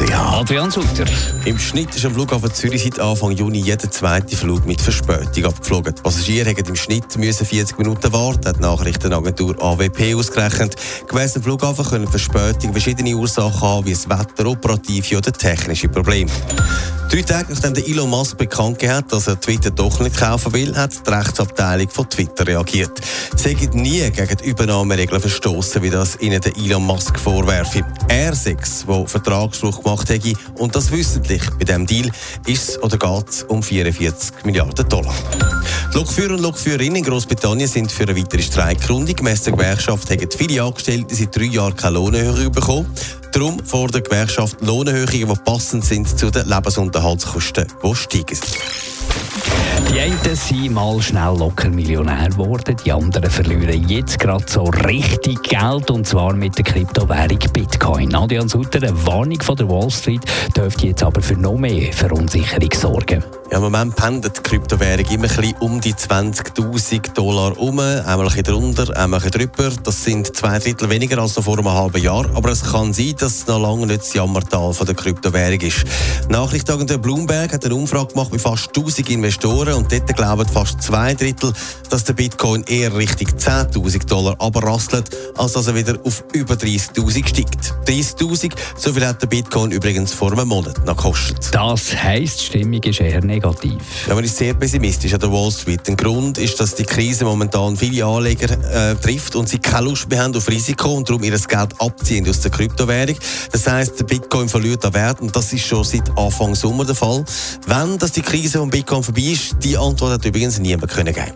Adrian Sutter. Im Schnitt ist am Flughafen Zürich seit Anfang Juni jeder zweite Flug mit Verspätung abgeflogen. Die Passagiere haben im Schnitt müssen 40 Minuten warten, hat die Nachrichtenagentur AWP ausgerechnet. Gemäss dem Flughafen können Verspätungen verschiedene Ursachen haben, wie das Wetter, operative oder technische Probleme. Drei Tage nachdem der Elon Musk bekannt hat, dass er Twitter doch nicht kaufen will, hat die Rechtsabteilung von Twitter reagiert. Sie haben nie gegen die Übernahmeregeln verstoßen, wie das ihnen der Elon Musk vorwerfe. Er sechs, der Vertragsbruch gemacht hätte, und das wissentlich. Bei diesem Deal ist es oder geht es um 44 Milliarden Dollar. Lokführer und Lokführerinnen in Großbritannien sind für eine weitere Streikrunde. Gemäss der Gewerkschaft haben viele Angestellte seit drei Jahren keine Lohnerhöhung bekommen. Darum fordert die Gewerkschaft Lohnerhöhungen, die passend sind zu den Lebensunterhaltskosten, die steigen. Die einen sind mal schnell locker Millionär geworden, die anderen verlieren jetzt gerade so richtig Geld und zwar mit der Kryptowährung Bitcoin. Nadja Sutter, eine Warnung von der Wall Street dürfte jetzt aber für noch mehr Verunsicherung sorgen. Ja, Im Moment pendelt die Kryptowährung immer ein um die 20.000 Dollar um, einmal ein drunter, einmal ein drüber. Das sind zwei Drittel weniger als noch vor einem halben Jahr, aber es kann sein, dass es noch lange nicht das Jammertal von der Kryptowährung ist. Nachrichtenagentur Bloomberg hat eine Umfrage gemacht mit fast 1000 Investoren und dort glauben fast zwei Drittel, dass der Bitcoin eher Richtung 10.000 Dollar abrasselt, als dass er wieder auf über 30.000 steigt. 30.000, so viel hat der Bitcoin übrigens vor einem Monat noch gekostet. Das heisst, die Stimmung ist eher negativ. Ja, man ist sehr pessimistisch an der Wall Street. Der Grund ist, dass die Krise momentan viele Anleger äh, trifft und sie keine Lust mehr haben auf Risiko und darum ihr Geld abziehen aus der Kryptowährung. Das heisst, der Bitcoin verliert an Wert und das ist schon seit Anfang Sommer der Fall. Wenn dass die Krise von Bitcoin vorbei ist, die Antwort hat übrigens niemand können geben.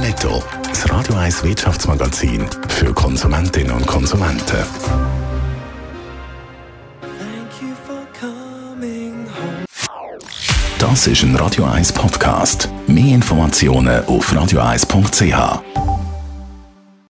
Netto. Das Radio 1 Wirtschaftsmagazin für Konsumentinnen und Konsumenten. Das ist ein Radio 1 Podcast. Mehr Informationen auf radio1.ch.